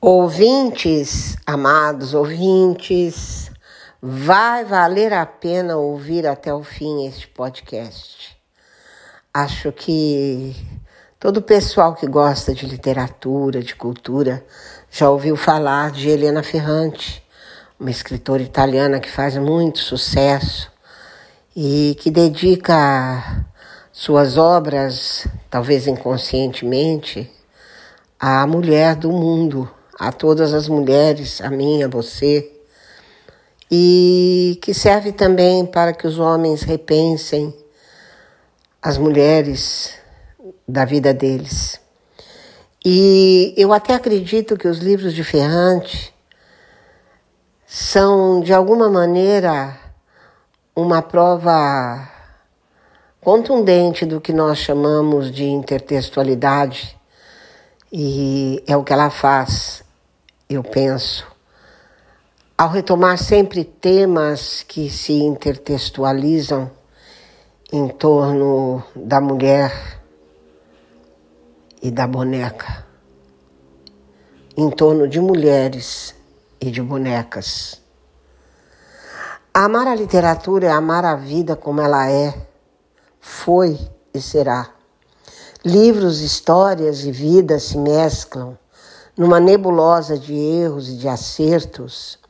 Ouvintes, amados ouvintes, vai valer a pena ouvir até o fim este podcast. Acho que todo o pessoal que gosta de literatura, de cultura, já ouviu falar de Helena Ferrante, uma escritora italiana que faz muito sucesso e que dedica suas obras, talvez inconscientemente, à mulher do mundo a todas as mulheres, a mim, a você, e que serve também para que os homens repensem as mulheres da vida deles. E eu até acredito que os livros de Ferrante são, de alguma maneira, uma prova contundente do que nós chamamos de intertextualidade, e é o que ela faz eu penso, ao retomar sempre temas que se intertextualizam em torno da mulher e da boneca, em torno de mulheres e de bonecas. Amar a literatura é amar a vida como ela é, foi e será. Livros, histórias e vidas se mesclam numa nebulosa de erros e de acertos,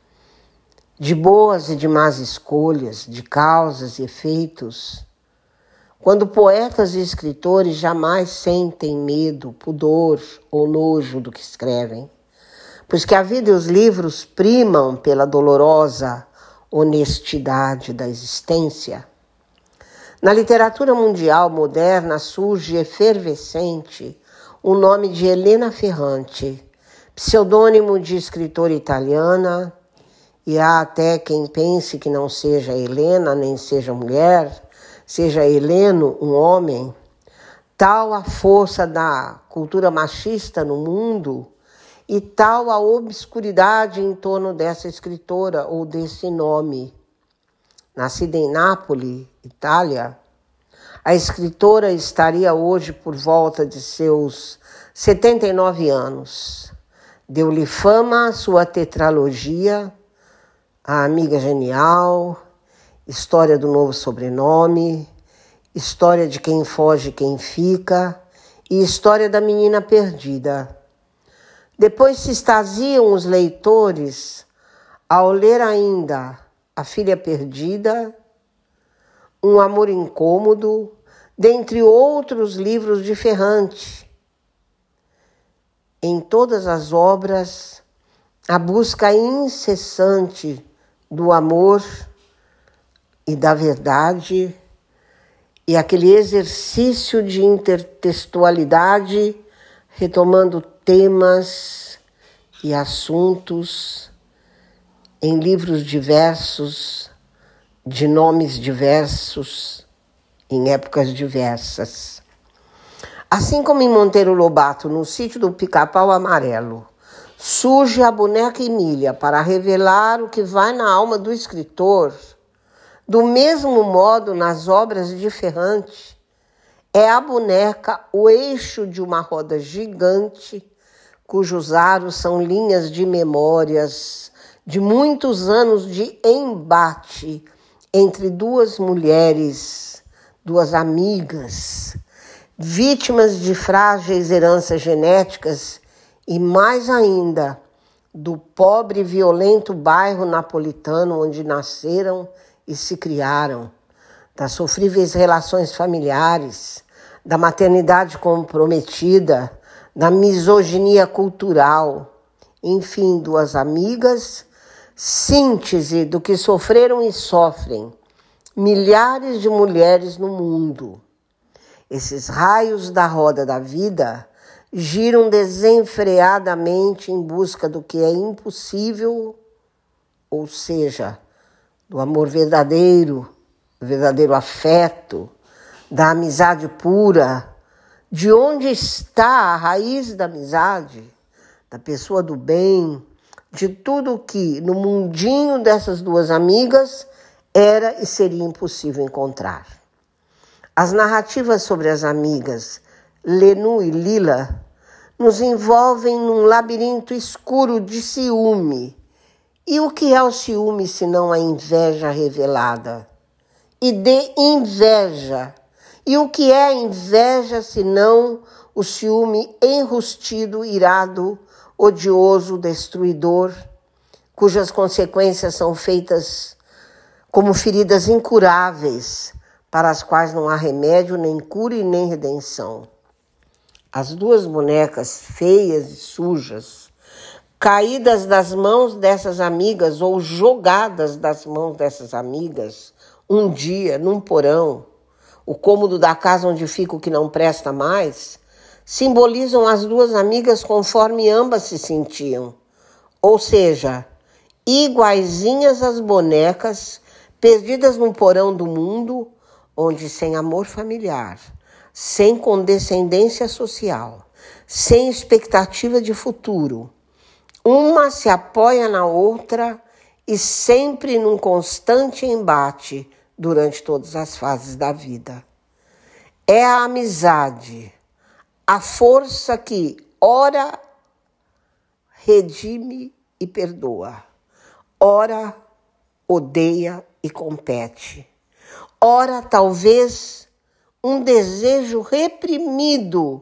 de boas e de más escolhas, de causas e efeitos, quando poetas e escritores jamais sentem medo, pudor ou nojo do que escrevem, pois que a vida e os livros primam pela dolorosa honestidade da existência. Na literatura mundial moderna surge efervescente o nome de Helena Ferrante, pseudônimo de escritora italiana, e há até quem pense que não seja Helena, nem seja mulher, seja Heleno um homem. Tal a força da cultura machista no mundo e tal a obscuridade em torno dessa escritora ou desse nome. Nascida em Nápoles, Itália, a escritora estaria hoje por volta de seus 79 anos. Deu-lhe fama sua tetralogia, A Amiga Genial, História do Novo Sobrenome, História de Quem Foge e Quem Fica e História da Menina Perdida. Depois se extasiam os leitores ao ler ainda A Filha Perdida, Um Amor Incômodo, dentre outros livros de Ferrante em todas as obras a busca incessante do amor e da verdade e aquele exercício de intertextualidade, retomando temas e assuntos em livros diversos, de nomes diversos, em épocas diversas. Assim como em Monteiro Lobato, no sítio do Pica-Pau Amarelo, surge a boneca Emília para revelar o que vai na alma do escritor. Do mesmo modo, nas obras de Ferrante, é a boneca o eixo de uma roda gigante, cujos aros são linhas de memórias de muitos anos de embate entre duas mulheres, duas amigas vítimas de frágeis heranças genéticas e, mais ainda, do pobre e violento bairro napolitano onde nasceram e se criaram, das sofríveis relações familiares, da maternidade comprometida, da misoginia cultural, enfim, duas amigas, síntese do que sofreram e sofrem milhares de mulheres no mundo esses raios da roda da vida giram desenfreadamente em busca do que é impossível, ou seja, do amor verdadeiro, do verdadeiro afeto, da amizade pura. De onde está a raiz da amizade, da pessoa do bem, de tudo que no mundinho dessas duas amigas era e seria impossível encontrar. As narrativas sobre as amigas Lenu e Lila nos envolvem num labirinto escuro de ciúme. E o que é o ciúme senão a inveja revelada? E de inveja. E o que é inveja senão o ciúme enrustido, irado, odioso, destruidor, cujas consequências são feitas como feridas incuráveis, para as quais não há remédio, nem cura e nem redenção. As duas bonecas feias e sujas, caídas das mãos dessas amigas ou jogadas das mãos dessas amigas, um dia num porão, o cômodo da casa onde fica o que não presta mais, simbolizam as duas amigas conforme ambas se sentiam, ou seja, iguaizinhas às bonecas perdidas num porão do mundo, onde sem amor familiar, sem condescendência social, sem expectativa de futuro. Uma se apoia na outra e sempre num constante embate durante todas as fases da vida. É a amizade, a força que ora redime e perdoa, ora odeia e compete, ora talvez um desejo reprimido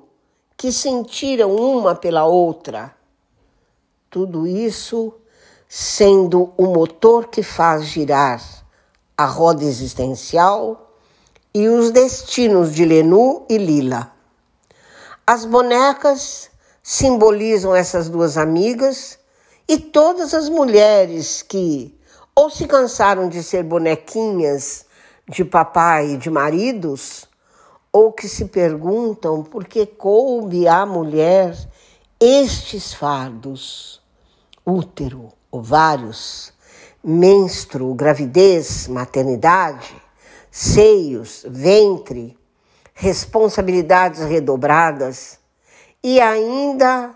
que sentiram uma pela outra. Tudo isso sendo o motor que faz girar a roda existencial e os destinos de Lenu e Lila. As bonecas simbolizam essas duas amigas e todas as mulheres que ou se cansaram de ser bonequinhas de papai e de maridos, ou que se perguntam por que coube à mulher estes fardos: útero, ovários, menstruo, gravidez, maternidade, seios, ventre, responsabilidades redobradas e ainda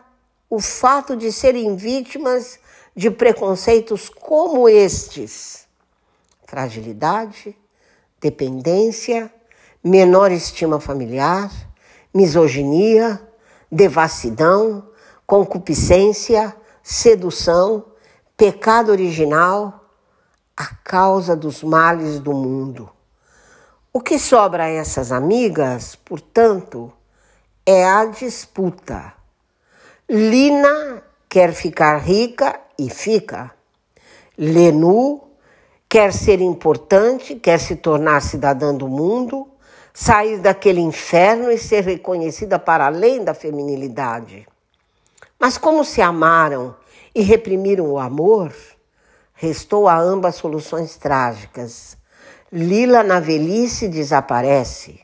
o fato de serem vítimas de preconceitos como estes: fragilidade, dependência, menor estima familiar, misoginia, devassidão, concupiscência, sedução, pecado original, a causa dos males do mundo. O que sobra a essas amigas, portanto, é a disputa. Lina quer ficar rica e fica. Lenu quer ser importante, quer se tornar cidadã do mundo, sair daquele inferno e ser reconhecida para além da feminilidade. Mas como se amaram e reprimiram o amor, restou a ambas soluções trágicas. Lila na velhice desaparece.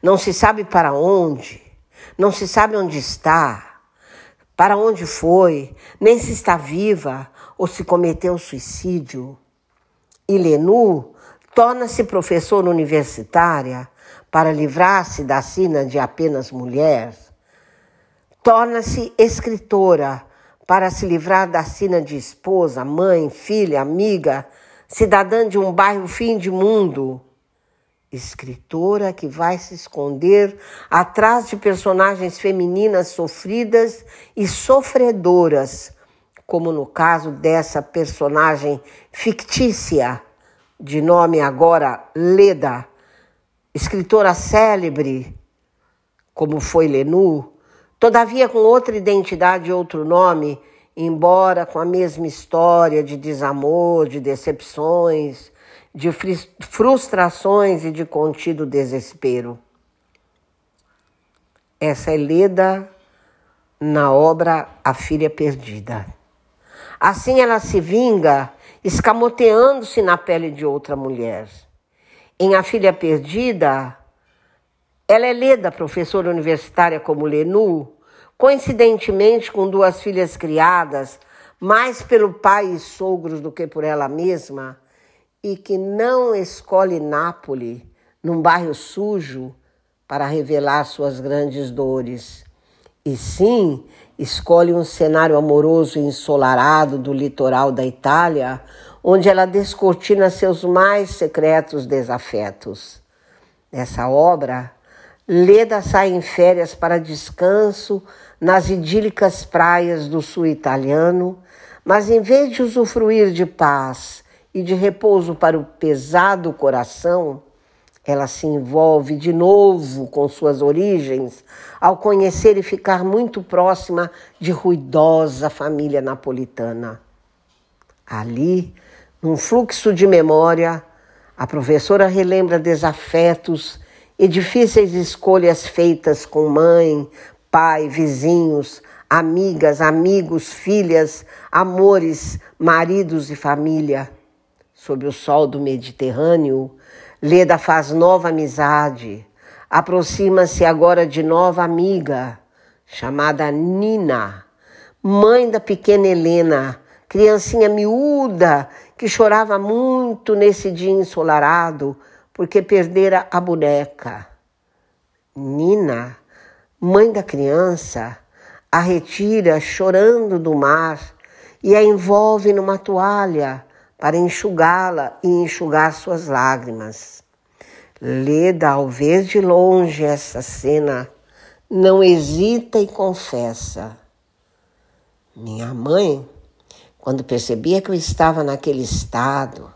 Não se sabe para onde, não se sabe onde está, para onde foi, nem se está viva ou se cometeu suicídio. E Lenu torna-se professora universitária para livrar-se da sina de apenas mulher. Torna-se escritora para se livrar da sina de esposa, mãe, filha, amiga, cidadã de um bairro fim de mundo. Escritora que vai se esconder atrás de personagens femininas sofridas e sofredoras, como no caso dessa personagem fictícia, de nome agora Leda, escritora célebre, como foi Lenu, todavia com outra identidade e outro nome, embora com a mesma história de desamor, de decepções, de frustrações e de contido desespero. Essa é Leda na obra A Filha Perdida. Assim ela se vinga escamoteando-se na pele de outra mulher. Em A Filha Perdida, ela é leda professora universitária como Lenu, coincidentemente com duas filhas criadas mais pelo pai e sogros do que por ela mesma, e que não escolhe Nápoles, num bairro sujo, para revelar suas grandes dores, e sim escolhe um cenário amoroso e ensolarado do litoral da Itália, onde ela descortina seus mais secretos desafetos. Nessa obra, Leda sai em férias para descanso nas idílicas praias do sul italiano, mas em vez de usufruir de paz e de repouso para o pesado coração, ela se envolve de novo com suas origens ao conhecer e ficar muito próxima de ruidosa família napolitana. Ali, num fluxo de memória, a professora relembra desafetos e difíceis escolhas feitas com mãe, pai, vizinhos, amigas, amigos, filhas, amores, maridos e família. Sob o sol do Mediterrâneo, Leda faz nova amizade. Aproxima-se agora de nova amiga, chamada Nina, mãe da pequena Helena, criancinha miúda que chorava muito nesse dia ensolarado porque perdera a boneca. Nina, mãe da criança, a retira chorando do mar e a envolve numa toalha para enxugá-la e enxugar suas lágrimas. Leda, ao ver de longe essa cena, não hesita e confessa: Minha mãe, quando percebia que eu estava naquele estado,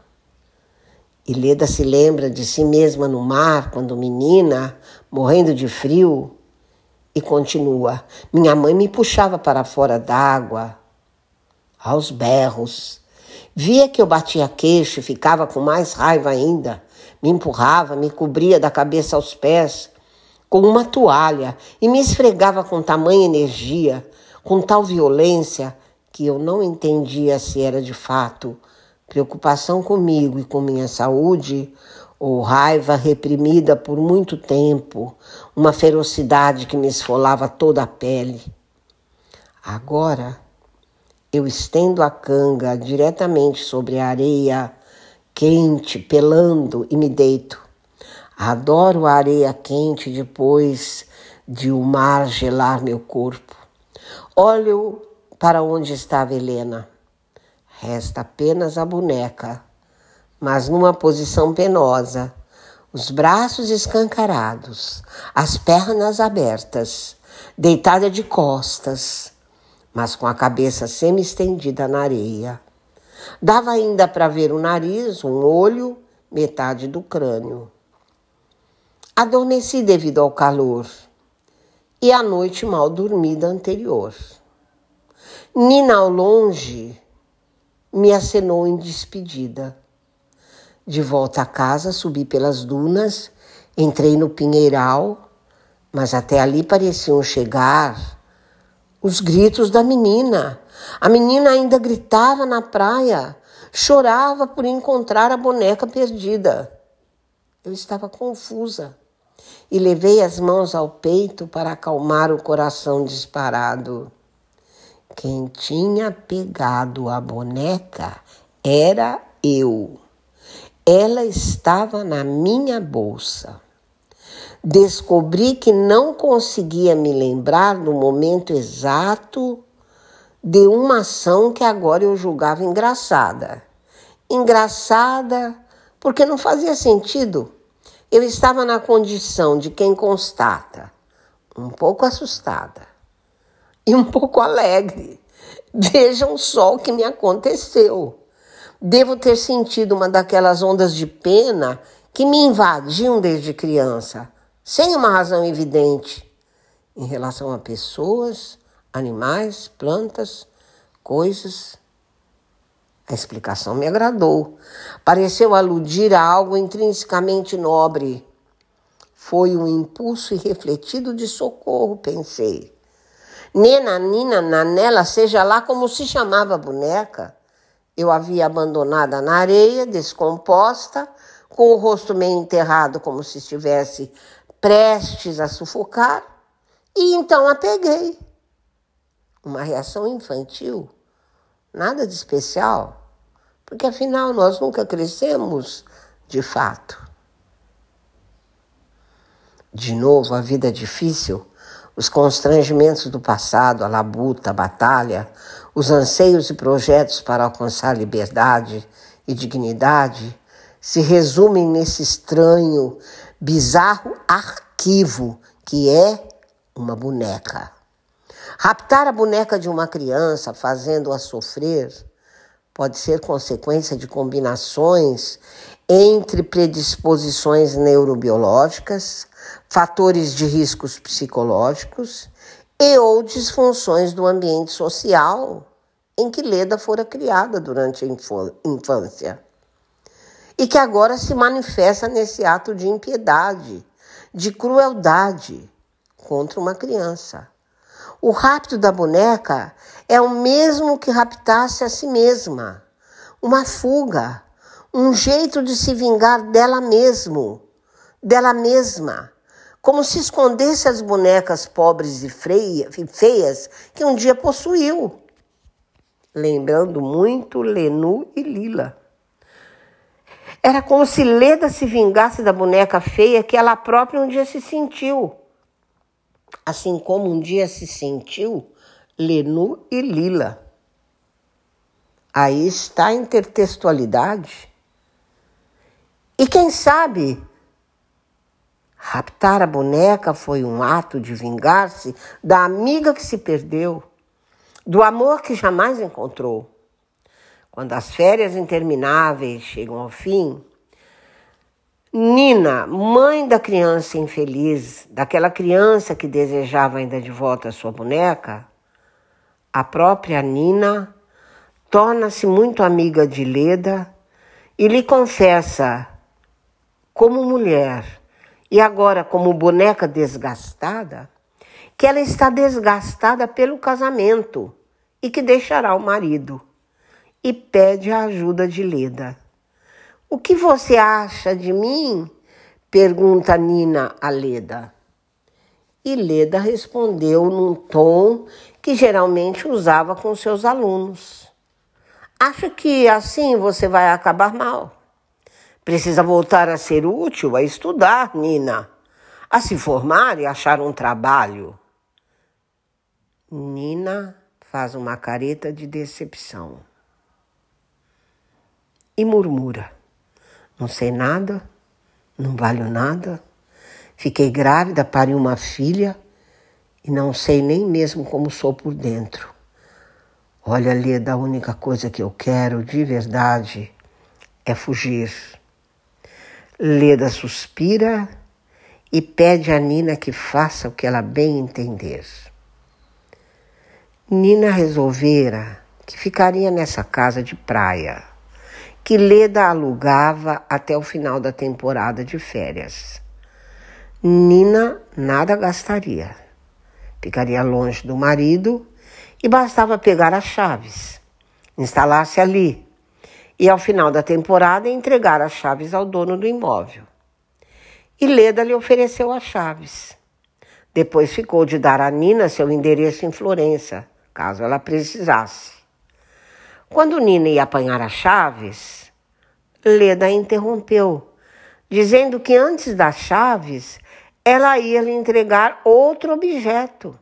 e Leda se lembra de si mesma no mar, quando menina, morrendo de frio, e continua: Minha mãe me puxava para fora d'água, aos berros, Via que eu batia queixo e ficava com mais raiva ainda. Me empurrava, me cobria da cabeça aos pés com uma toalha e me esfregava com tamanha energia, com tal violência, que eu não entendia se era de fato preocupação comigo e com minha saúde ou raiva reprimida por muito tempo, uma ferocidade que me esfolava toda a pele. Agora eu estendo a canga diretamente sobre a areia quente, pelando e me deito. Adoro a areia quente depois de o mar gelar meu corpo. Olho para onde estava Helena. Resta apenas a boneca, mas numa posição penosa, os braços escancarados, as pernas abertas, deitada de costas mas com a cabeça semi-estendida na areia. Dava ainda para ver o nariz, um olho, metade do crânio. Adormeci devido ao calor e a noite mal dormida anterior. Nina ao longe me acenou em despedida. De volta a casa, subi pelas dunas, entrei no pinheiral, mas até ali pareciam chegar os gritos da menina. A menina ainda gritava na praia, chorava por encontrar a boneca perdida. Eu estava confusa e levei as mãos ao peito para acalmar o coração disparado. Quem tinha pegado a boneca era eu. Ela estava na minha bolsa descobri que não conseguia me lembrar no momento exato de uma ação que agora eu julgava engraçada. Engraçada porque não fazia sentido. Eu estava na condição de quem constata, um pouco assustada e um pouco alegre. Vejam só o que me aconteceu. Devo ter sentido uma daquelas ondas de pena que me invadiam desde criança sem uma razão evidente em relação a pessoas, animais, plantas, coisas. A explicação me agradou. Pareceu aludir a algo intrinsecamente nobre. Foi um impulso irrefletido de socorro, pensei. Nena, Nina, Nanela, seja lá como se chamava a boneca, eu havia abandonada na areia, descomposta, com o rosto meio enterrado, como se estivesse prestes a sufocar, e então a peguei. Uma reação infantil, nada de especial, porque afinal nós nunca crescemos de fato. De novo, a vida é difícil, os constrangimentos do passado, a labuta, a batalha, os anseios e projetos para alcançar liberdade e dignidade se resumem nesse estranho, bizarro arquivo que é uma boneca. Raptar a boneca de uma criança, fazendo-a sofrer, pode ser consequência de combinações entre predisposições neurobiológicas, fatores de riscos psicológicos e ou disfunções do ambiente social em que Leda fora criada durante a infância e que agora se manifesta nesse ato de impiedade, de crueldade contra uma criança. O rapto da boneca é o mesmo que raptasse a si mesma, uma fuga, um jeito de se vingar dela mesmo, dela mesma, como se escondesse as bonecas pobres e feias que um dia possuiu, lembrando muito Lenu e Lila. Era como se Leda se vingasse da boneca feia que ela própria um dia se sentiu. Assim como um dia se sentiu Lenu e Lila. Aí está a intertextualidade. E quem sabe raptar a boneca foi um ato de vingar-se da amiga que se perdeu, do amor que jamais encontrou. Quando as férias intermináveis chegam ao fim, Nina, mãe da criança infeliz, daquela criança que desejava ainda de volta a sua boneca, a própria Nina torna-se muito amiga de Leda e lhe confessa, como mulher e agora como boneca desgastada, que ela está desgastada pelo casamento e que deixará o marido e pede a ajuda de Leda. O que você acha de mim? pergunta Nina a Leda. E Leda respondeu num tom que geralmente usava com seus alunos. Acho que assim você vai acabar mal. Precisa voltar a ser útil, a estudar, Nina, a se formar e achar um trabalho. Nina faz uma careta de decepção e murmura: Não sei nada, não valho nada, fiquei grávida, pari uma filha e não sei nem mesmo como sou por dentro. Olha, Leda, a única coisa que eu quero de verdade é fugir. Leda suspira e pede a Nina que faça o que ela bem entender. Nina resolvera que ficaria nessa casa de praia que Leda alugava até o final da temporada de férias. Nina nada gastaria. Ficaria longe do marido e bastava pegar as chaves, instalar-se ali e, ao final da temporada, entregar as chaves ao dono do imóvel. E Leda lhe ofereceu as chaves. Depois ficou de dar a Nina seu endereço em Florença, caso ela precisasse. Quando Nina ia apanhar as chaves, Leda interrompeu, dizendo que antes das chaves ela ia lhe entregar outro objeto.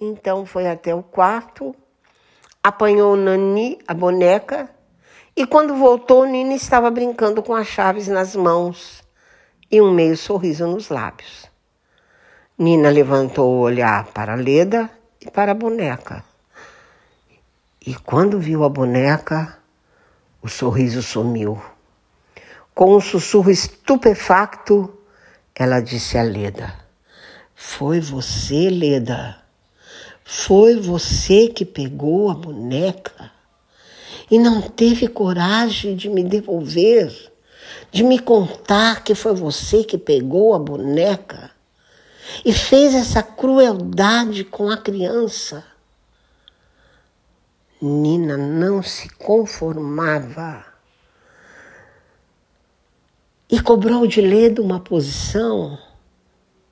Então foi até o quarto, apanhou Nani, a boneca, e quando voltou, Nina estava brincando com as chaves nas mãos e um meio sorriso nos lábios. Nina levantou o olhar para Leda e para a boneca. E quando viu a boneca, o sorriso sumiu. Com um sussurro estupefacto, ela disse a Leda: Foi você, Leda? Foi você que pegou a boneca e não teve coragem de me devolver, de me contar que foi você que pegou a boneca? E fez essa crueldade com a criança. Nina não se conformava e cobrou de Leda uma posição.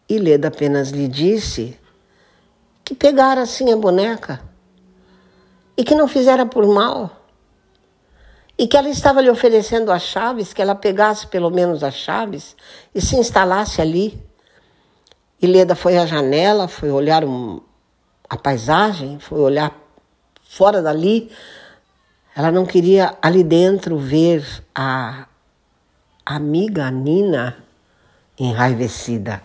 E Leda apenas lhe disse que pegara assim a boneca e que não fizera por mal. E que ela estava lhe oferecendo as chaves, que ela pegasse pelo menos as chaves e se instalasse ali. E Leda foi à janela, foi olhar um, a paisagem, foi olhar fora dali. Ela não queria ali dentro ver a amiga Nina enraivecida.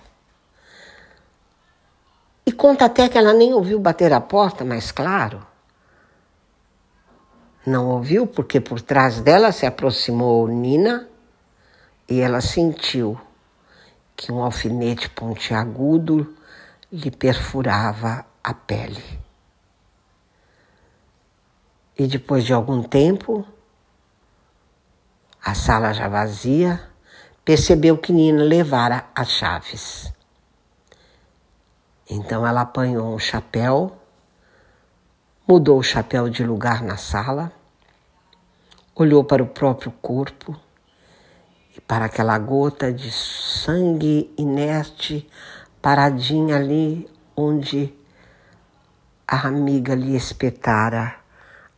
E conta até que ela nem ouviu bater a porta, mas claro. Não ouviu porque por trás dela se aproximou Nina e ela sentiu que um alfinete pontiagudo lhe perfurava a pele. E depois de algum tempo, a sala já vazia, percebeu que Nina levara as chaves. Então ela apanhou um chapéu, mudou o chapéu de lugar na sala, olhou para o próprio corpo e para aquela gota de sangue inerte paradinha ali onde a amiga lhe espetara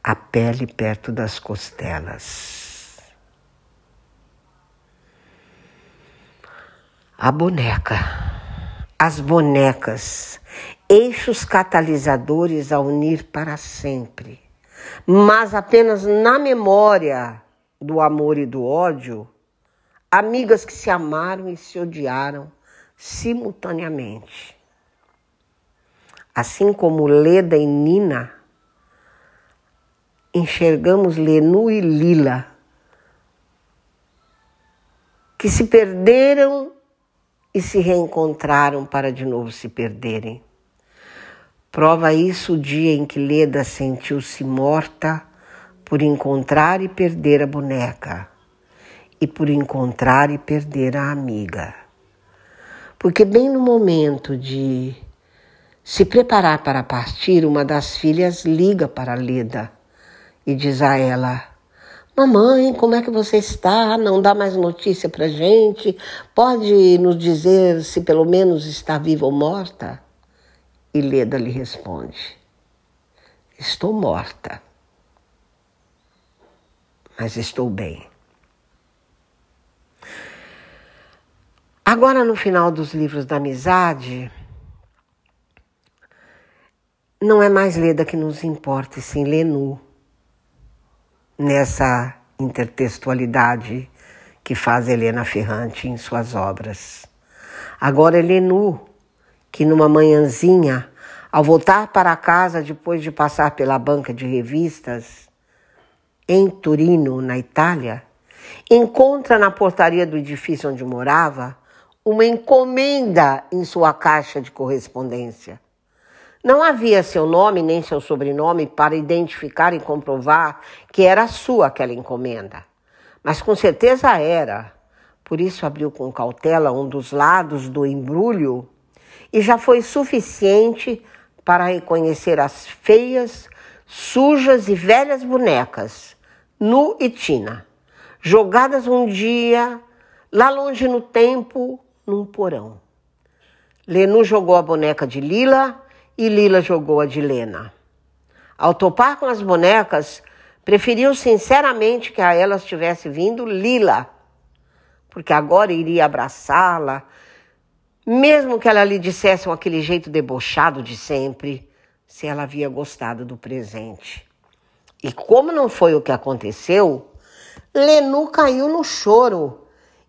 a pele perto das costelas. A boneca as bonecas, eixos catalisadores a unir para sempre, mas apenas na memória do amor e do ódio, amigas que se amaram e se odiaram simultaneamente. Assim como Leda e Nina, enxergamos Lenu e Lila, que se perderam e se reencontraram para de novo se perderem. Prova isso o dia em que Leda sentiu-se morta por encontrar e perder a boneca e por encontrar e perder a amiga. Porque, bem no momento de se preparar para partir, uma das filhas liga para Leda e diz a ela: Mamãe, como é que você está? Não dá mais notícia pra gente? Pode nos dizer se pelo menos está viva ou morta? E Leda lhe responde: Estou morta, mas estou bem. Agora, no final dos livros da amizade, não é mais Leda que nos importa, e sim Lenu nessa intertextualidade que faz Helena Ferrante em suas obras. Agora Helenu, que numa manhãzinha, ao voltar para casa depois de passar pela banca de revistas em Turino, na Itália, encontra na portaria do edifício onde morava uma encomenda em sua caixa de correspondência. Não havia seu nome nem seu sobrenome para identificar e comprovar que era sua aquela encomenda. Mas com certeza era. Por isso abriu com cautela um dos lados do embrulho e já foi suficiente para reconhecer as feias, sujas e velhas bonecas, Nu e Tina, jogadas um dia lá longe no tempo, num porão. Lenu jogou a boneca de Lila e Lila jogou a de Lena. Ao topar com as bonecas, preferiu sinceramente que a elas tivesse vindo Lila, porque agora iria abraçá-la, mesmo que ela lhe dissesse com aquele jeito debochado de sempre, se ela havia gostado do presente. E como não foi o que aconteceu, Lenu caiu no choro,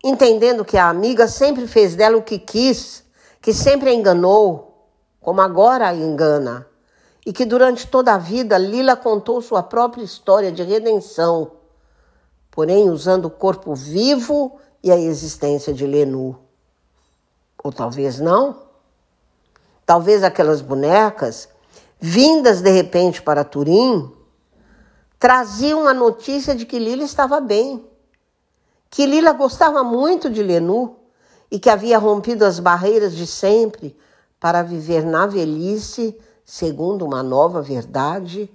entendendo que a amiga sempre fez dela o que quis, que sempre a enganou, como agora a engana, e que durante toda a vida Lila contou sua própria história de redenção, porém usando o corpo vivo e a existência de Lenu. Ou talvez não. Talvez aquelas bonecas, vindas de repente para Turim, traziam a notícia de que Lila estava bem, que Lila gostava muito de Lenu e que havia rompido as barreiras de sempre para viver na velhice, segundo uma nova verdade,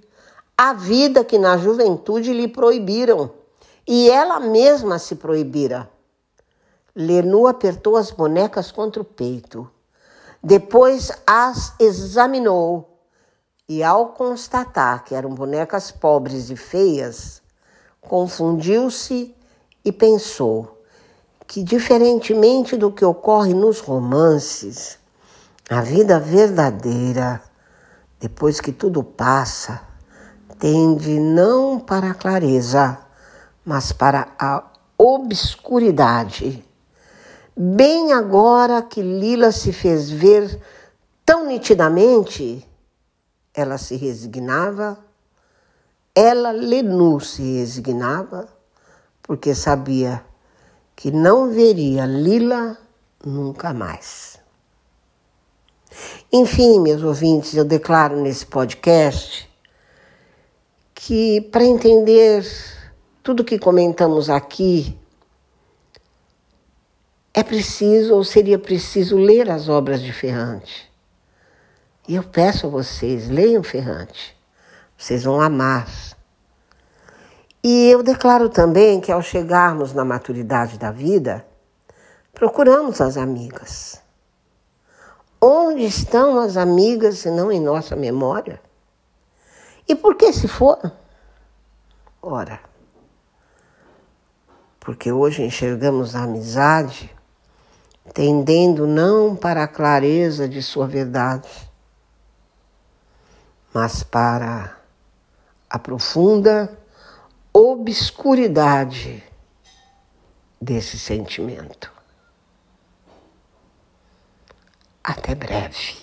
a vida que na juventude lhe proibiram e ela mesma se proibira. Lenu apertou as bonecas contra o peito. Depois as examinou e, ao constatar que eram bonecas pobres e feias, confundiu-se e pensou que, diferentemente do que ocorre nos romances, a vida verdadeira, depois que tudo passa, tende não para a clareza, mas para a obscuridade. Bem agora que Lila se fez ver tão nitidamente, ela se resignava, ela, Lenu, se resignava, porque sabia que não veria Lila nunca mais. Enfim, meus ouvintes, eu declaro nesse podcast que para entender tudo que comentamos aqui, é preciso ou seria preciso ler as obras de Ferrante. E eu peço a vocês, leiam Ferrante. Vocês vão amar. E eu declaro também que ao chegarmos na maturidade da vida, procuramos as amigas. Onde estão as amigas se não em nossa memória? E por que se foram? Ora, porque hoje enxergamos a amizade tendendo não para a clareza de sua verdade, mas para a profunda obscuridade desse sentimento. Até breve.